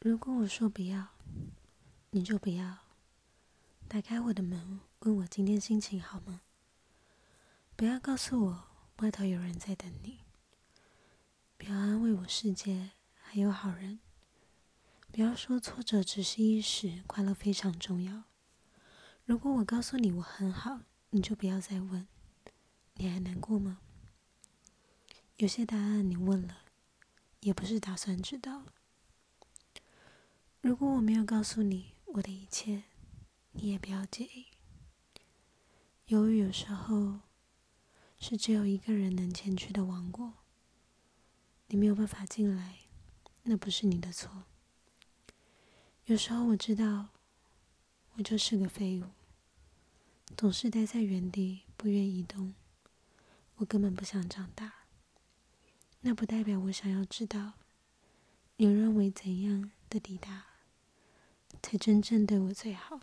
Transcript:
如果我说不要，你就不要。打开我的门，问我今天心情好吗？不要告诉我外头有人在等你。不要安慰我世界还有好人。不要说挫折只是一时，快乐非常重要。如果我告诉你我很好，你就不要再问。你还难过吗？有些答案你问了，也不是打算知道。如果我没有告诉你我的一切，你也不要介意。犹豫有时候是只有一个人能前去的王国。你没有办法进来，那不是你的错。有时候我知道，我就是个废物，总是待在原地不愿移动。我根本不想长大。那不代表我想要知道，你认为怎样的抵达？才真正对我最好。